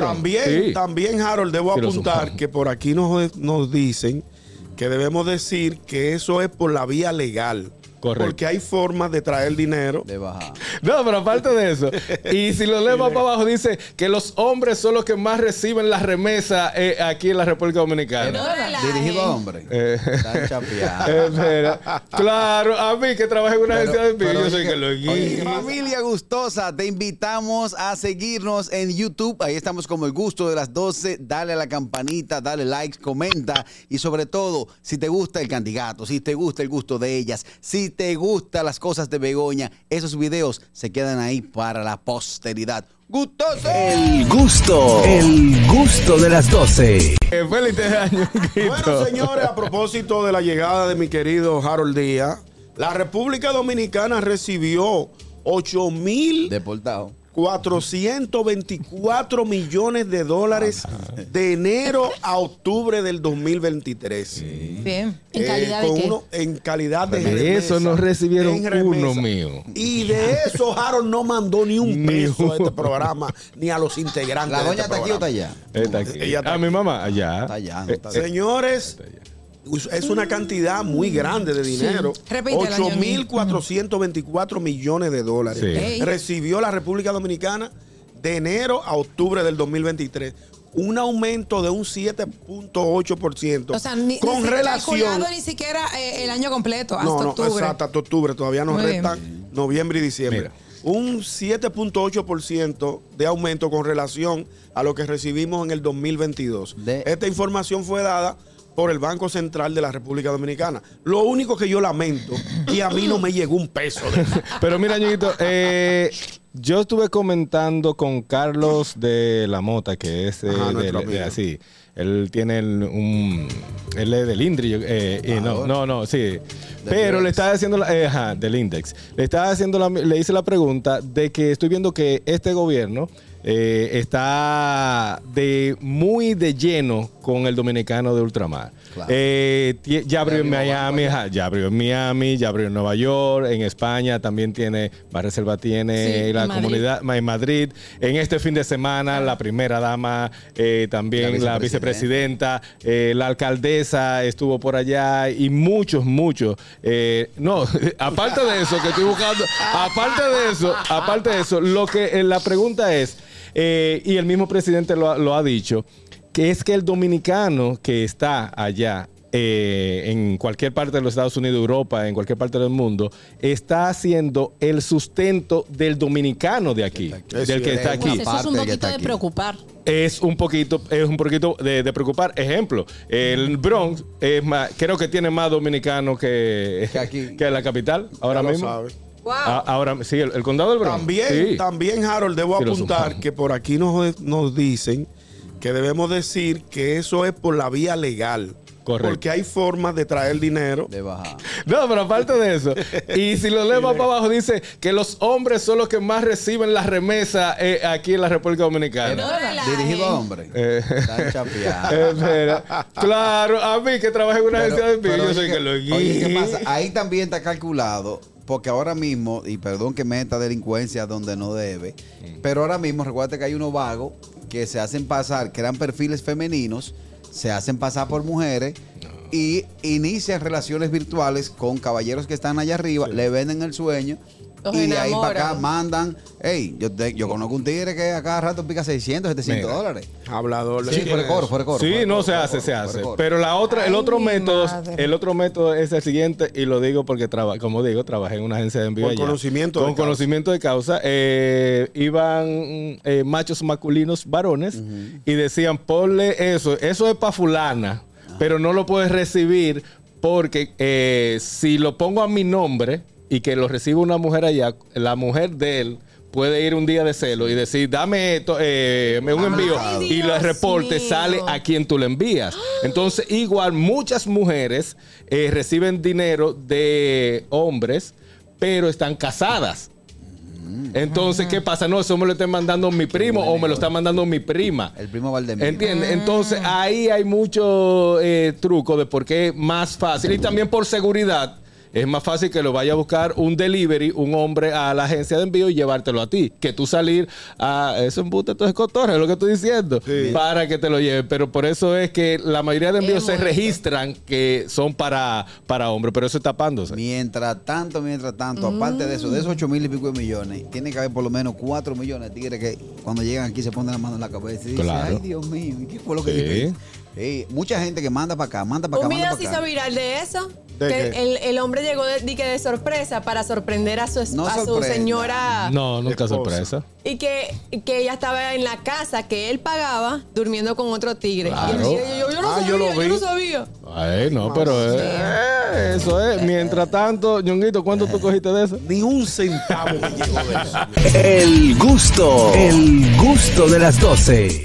También, también, Harold, debo apuntar que por aquí nos, nos dicen que debemos decir que eso es por la vía legal. Porque hay formas de traer dinero. De bajar. No, pero aparte de eso. Y si lo leemos para abajo, dice que los hombres son los que más reciben la remesa eh, aquí en la República Dominicana. Dirigido a hombres. Eh, eh claro, a mí que trabajo en una agencia de envío, yo soy que lo. Familia gustosa, te invitamos a seguirnos en YouTube. Ahí estamos como el gusto de las 12. Dale a la campanita, dale like, comenta. Y sobre todo, si te gusta el candidato, si te gusta el gusto de ellas, si te gustan las cosas de Begoña, esos videos se quedan ahí para la posteridad. ¡Gustoso! El gusto, el gusto de las 12. Feliz año. Bueno, señores, a propósito de la llegada de mi querido Harold Díaz, la República Dominicana recibió 8 mil... Deportados 424 millones de dólares de enero a octubre del 2023. Bien. ¿En calidad de qué? en calidad de De eso no recibieron uno mío. Y de eso Harold no mandó ni un peso a este programa, ni a los integrantes. ¿La doña este está aquí o está allá? Está aquí. Ella está a mi mamá, allá. Está allá. Señores, es una cantidad muy grande de dinero. Sí. 8.424 millones de dólares. Recibió la República Dominicana de enero a octubre del 2023 un aumento de un 7.8%. O sea, ni, con relación. ni siquiera eh, el año completo, hasta no, no, octubre. Exacto, hasta octubre. Todavía nos restan noviembre y diciembre. Un 7.8% de aumento con relación a lo que recibimos en el 2022. Esta información fue dada por el Banco Central de la República Dominicana. Lo único que yo lamento, y a mí no me llegó un peso. Pero mira, ñoñito, eh, yo estuve comentando con Carlos de la Mota, que es eh, de, así. Él tiene un. Él es del INDRI. Eh, no, no, no, sí. Pero le estaba haciendo. La, ajá, del Index. Le estaba haciendo la, Le hice la pregunta de que estoy viendo que este gobierno eh, está de muy de lleno con el dominicano de ultramar. Eh, ya abrió en Miami, ya abrió en Miami, ya abrió en Nueva York, en España también tiene, Reserva tiene la comunidad en Madrid. En este fin de semana, la primera dama, eh, también la vicepresidenta, la alcaldesa estuvo por allá y muchos, muchos. no, aparte de eso, que estoy buscando, aparte de eso, aparte de eso, lo que la pregunta es. Eh, y el mismo presidente lo, ha dicho, que es que el dominicano que está allá eh, en cualquier parte de los Estados Unidos, Europa, en cualquier parte del mundo, está haciendo el sustento del dominicano de aquí, del que está aquí. eso es un poquito de preocupar. Es un poquito, es un poquito de, preocupar. Ejemplo, el Bronx es creo que tiene más dominicanos que, que, la capital ahora mismo. Ah, ahora sí, el, condado del Bronx. También, también Harold, debo apuntar que por aquí nos, nos dicen que debemos decir que eso es por la vía legal. Correcto. Porque hay formas de traer dinero. De bajar. No, pero aparte de eso. Y si lo leemos para abajo, dice que los hombres son los que más reciben la remesa eh, aquí en la República Dominicana. Dirigido a hombres. Eh, claro, a mí que trabajo en una agencia de envío, yo soy que lo guío. ¿qué pasa? Ahí también está calculado porque ahora mismo, y perdón que meta delincuencia donde no debe, pero ahora mismo recuerda que hay unos vagos que se hacen pasar, crean perfiles femeninos, se hacen pasar por mujeres y inician relaciones virtuales con caballeros que están allá arriba, le venden el sueño y de ahí para acá mandan. Hey, yo, yo conozco un tigre que a cada rato pica 600, 700 dólares. Hablador. Sí, fuera coro, fuera coro. Sí, no se hace, se hace. Pero la otra, el otro método, el otro método es el siguiente y lo digo porque traba, como digo, trabajé en una agencia de envío Con conocimiento Con conocimiento de causa. Eh, iban eh, machos masculinos varones y decían, ponle eso, eso es para fulana, pero no lo puedes recibir porque eh, si lo pongo a mi nombre y que lo recibe una mujer allá, la mujer de él puede ir un día de celo y decir, dame eh, un envío y el reporte sale a quien tú le envías. Entonces, igual muchas mujeres eh, reciben dinero de hombres, pero están casadas. Entonces, ¿qué pasa? No, eso me lo está mandando mi primo o me lo está mandando mi prima. El primo Valdemiro. ¿Entiendes? Entonces, ahí hay mucho eh, truco de por qué es más fácil. Y también por seguridad es más fácil que lo vaya a buscar un delivery, un hombre a la agencia de envío y llevártelo a ti, que tú salir a eso embuste todo es cotorre, es lo que estoy diciendo, para que te lo lleven. Pero por eso es que la mayoría de envíos se registran que son para, para hombres, pero eso está tapándose. Mientras tanto, mientras tanto, aparte de eso, de esos 8 mil y pico de millones, tiene que haber por lo menos 4 millones de tigres que cuando llegan aquí se ponen la mano en la cabeza y dicen, ay Dios mío, ¿qué fue lo que dije? Mucha gente que manda para acá, manda para acá. Un video se hizo viral de eso. que el, hombre llegó de, de, sorpresa para sorprender a su, a su señora. No, nunca sorpresa. Y que, que ella estaba en la casa que él pagaba durmiendo con otro tigre. Y yo, yo, no ah, sabía, yo, lo vi. no sabía. Ay, no, pero eh, eso es. Mientras tanto, Ñonguito, ¿cuánto tú cogiste de eso? Ni un centavo me llegó de eso. El gusto, el gusto de las 12.